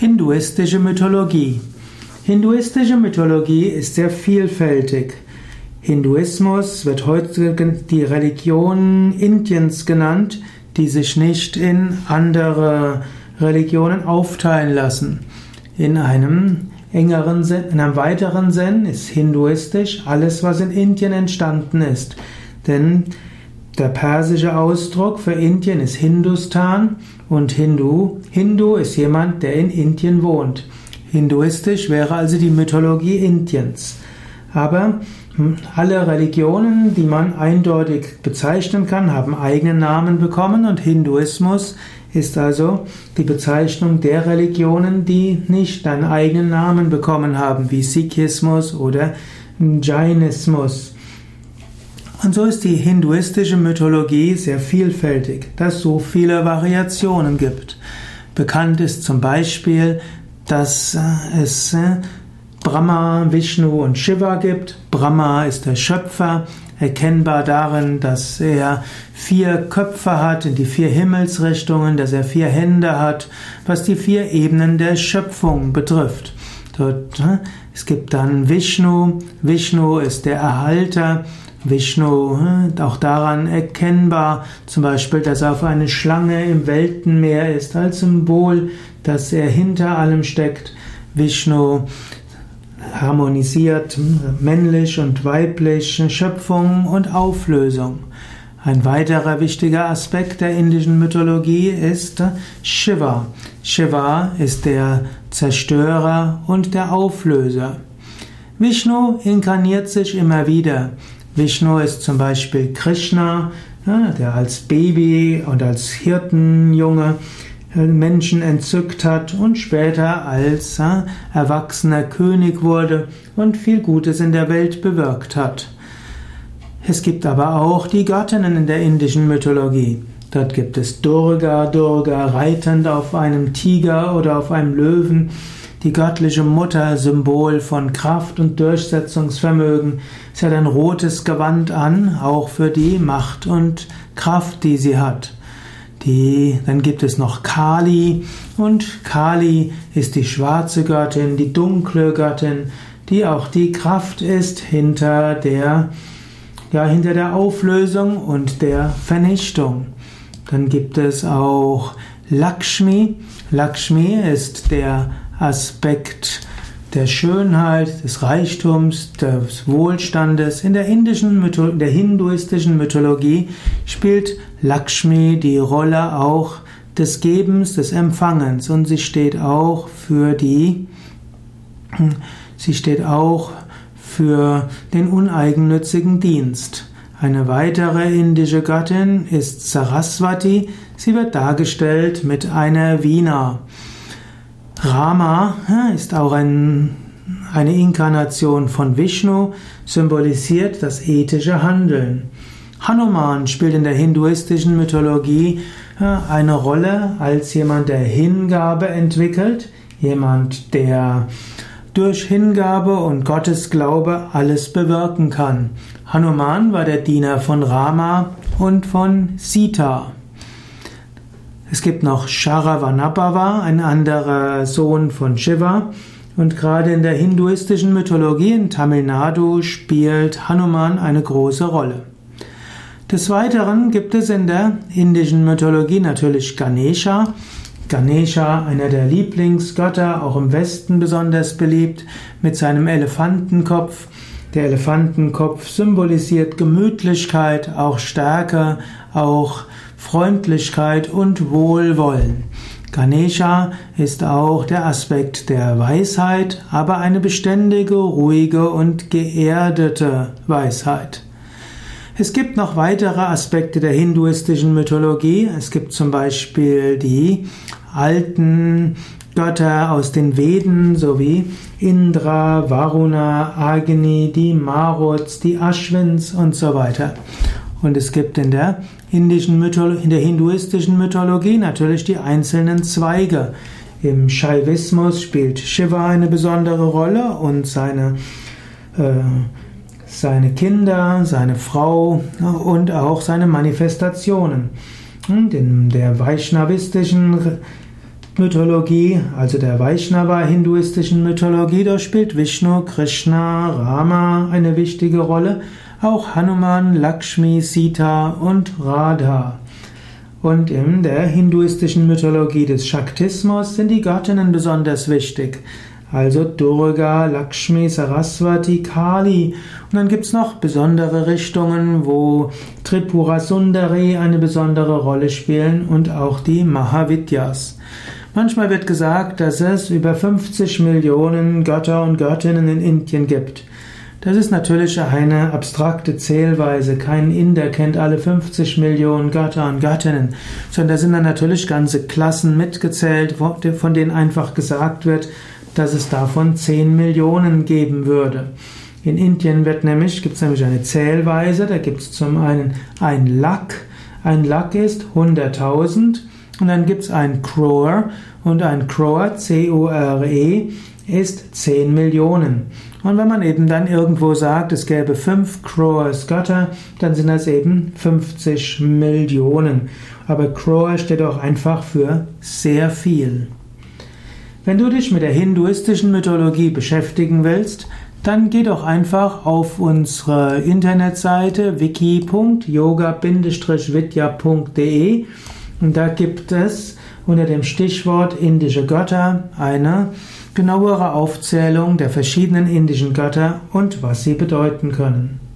Hinduistische Mythologie. Hinduistische Mythologie ist sehr vielfältig. Hinduismus wird heute die Religion Indiens genannt, die sich nicht in andere Religionen aufteilen lassen. In einem engeren Sinn, in einem weiteren Sinn ist hinduistisch alles, was in Indien entstanden ist. Denn der persische Ausdruck für Indien ist Hindustan und Hindu. Hindu ist jemand, der in Indien wohnt. Hinduistisch wäre also die Mythologie Indiens. Aber hm, alle Religionen, die man eindeutig bezeichnen kann, haben eigene Namen bekommen und Hinduismus ist also die Bezeichnung der Religionen, die nicht einen eigenen Namen bekommen haben, wie Sikhismus oder Jainismus. Und so ist die hinduistische Mythologie sehr vielfältig, dass so viele Variationen gibt. Bekannt ist zum Beispiel, dass äh, es äh, Brahma, Vishnu und Shiva gibt. Brahma ist der Schöpfer, erkennbar darin, dass er vier Köpfe hat in die vier Himmelsrichtungen, dass er vier Hände hat, was die vier Ebenen der Schöpfung betrifft. Dort, äh, es gibt dann Vishnu. Vishnu ist der Erhalter. Vishnu, hm, auch daran erkennbar, zum Beispiel, dass er auf eine Schlange im Weltenmeer ist, als Symbol, dass er hinter allem steckt. Vishnu harmonisiert hm, männlich und weiblich Schöpfung und Auflösung. Ein weiterer wichtiger Aspekt der indischen Mythologie ist Shiva. Shiva ist der Zerstörer und der Auflöser. Vishnu inkarniert sich immer wieder. Vishnu ist zum Beispiel Krishna, der als Baby und als Hirtenjunge äh, Menschen entzückt hat und später als erwachsener König wurde und viel Gutes in der Welt bewirkt hat. Es gibt aber auch die Göttinnen in der indischen Mythologie. Dort gibt es Durga, Durga reitend auf einem Tiger oder auf einem Löwen die göttliche Mutter, Symbol von Kraft und Durchsetzungsvermögen. Sie hat ein rotes Gewand an, auch für die Macht und Kraft, die sie hat. Die, dann gibt es noch Kali und Kali ist die schwarze Göttin, die dunkle Göttin, die auch die Kraft ist hinter der, ja, hinter der Auflösung und der Vernichtung. Dann gibt es auch Lakshmi. Lakshmi ist der Aspekt der Schönheit, des Reichtums, des Wohlstandes. In der indischen, in der hinduistischen Mythologie spielt Lakshmi die Rolle auch des Gebens, des Empfangens und sie steht auch für die, sie steht auch für den uneigennützigen Dienst. Eine weitere indische Gattin ist Saraswati. Sie wird dargestellt mit einer Vina. Rama ist auch ein, eine Inkarnation von Vishnu, symbolisiert das ethische Handeln. Hanuman spielt in der hinduistischen Mythologie eine Rolle als jemand, der Hingabe entwickelt, jemand, der durch Hingabe und Gottesglaube alles bewirken kann. Hanuman war der Diener von Rama und von Sita. Es gibt noch Sharavanabhava, ein anderer Sohn von Shiva. Und gerade in der hinduistischen Mythologie in Tamil Nadu spielt Hanuman eine große Rolle. Des Weiteren gibt es in der indischen Mythologie natürlich Ganesha. Ganesha, einer der Lieblingsgötter, auch im Westen besonders beliebt, mit seinem Elefantenkopf. Der Elefantenkopf symbolisiert Gemütlichkeit, auch Stärke, auch Freundlichkeit und Wohlwollen. Ganesha ist auch der Aspekt der Weisheit, aber eine beständige, ruhige und geerdete Weisheit. Es gibt noch weitere Aspekte der hinduistischen Mythologie. Es gibt zum Beispiel die alten Götter aus den Veden sowie Indra, Varuna, Agni, die Maruts, die Ashwins und so weiter. Und es gibt in der indischen Mythologie, in der hinduistischen Mythologie natürlich die einzelnen Zweige. Im Shaivismus spielt Shiva eine besondere Rolle und seine, äh, seine Kinder, seine Frau und auch seine Manifestationen. Und in der Vaishnavistischen Mythologie, also der Vaishnava-hinduistischen Mythologie, da spielt Vishnu, Krishna, Rama eine wichtige Rolle, auch Hanuman, Lakshmi, Sita und Radha. Und in der hinduistischen Mythologie des Shaktismus sind die Göttinnen besonders wichtig. Also Durga, Lakshmi, Saraswati, Kali. Und dann gibt's noch besondere Richtungen, wo Tripura Sundari eine besondere Rolle spielen und auch die Mahavidyas. Manchmal wird gesagt, dass es über 50 Millionen Götter und Göttinnen in Indien gibt. Das ist natürlich eine abstrakte Zählweise. Kein Inder kennt alle 50 Millionen Götter und Göttinnen, sondern da sind dann natürlich ganze Klassen mitgezählt, von denen einfach gesagt wird, dass es davon 10 Millionen geben würde. In Indien wird nämlich, gibt es nämlich eine Zählweise, da gibt es zum einen ein Lakh, ein Lakh ist 100.000 und dann gibt es ein Crore und ein Crore, C-O-R-E, ist 10 Millionen. Und wenn man eben dann irgendwo sagt, es gäbe 5 Crores Götter, dann sind das eben 50 Millionen. Aber Crore steht auch einfach für sehr viel. Wenn du dich mit der hinduistischen Mythologie beschäftigen willst, dann geh doch einfach auf unsere Internetseite wiki.yoga-vidya.de und da gibt es unter dem Stichwort indische Götter eine genauere Aufzählung der verschiedenen indischen Götter und was sie bedeuten können.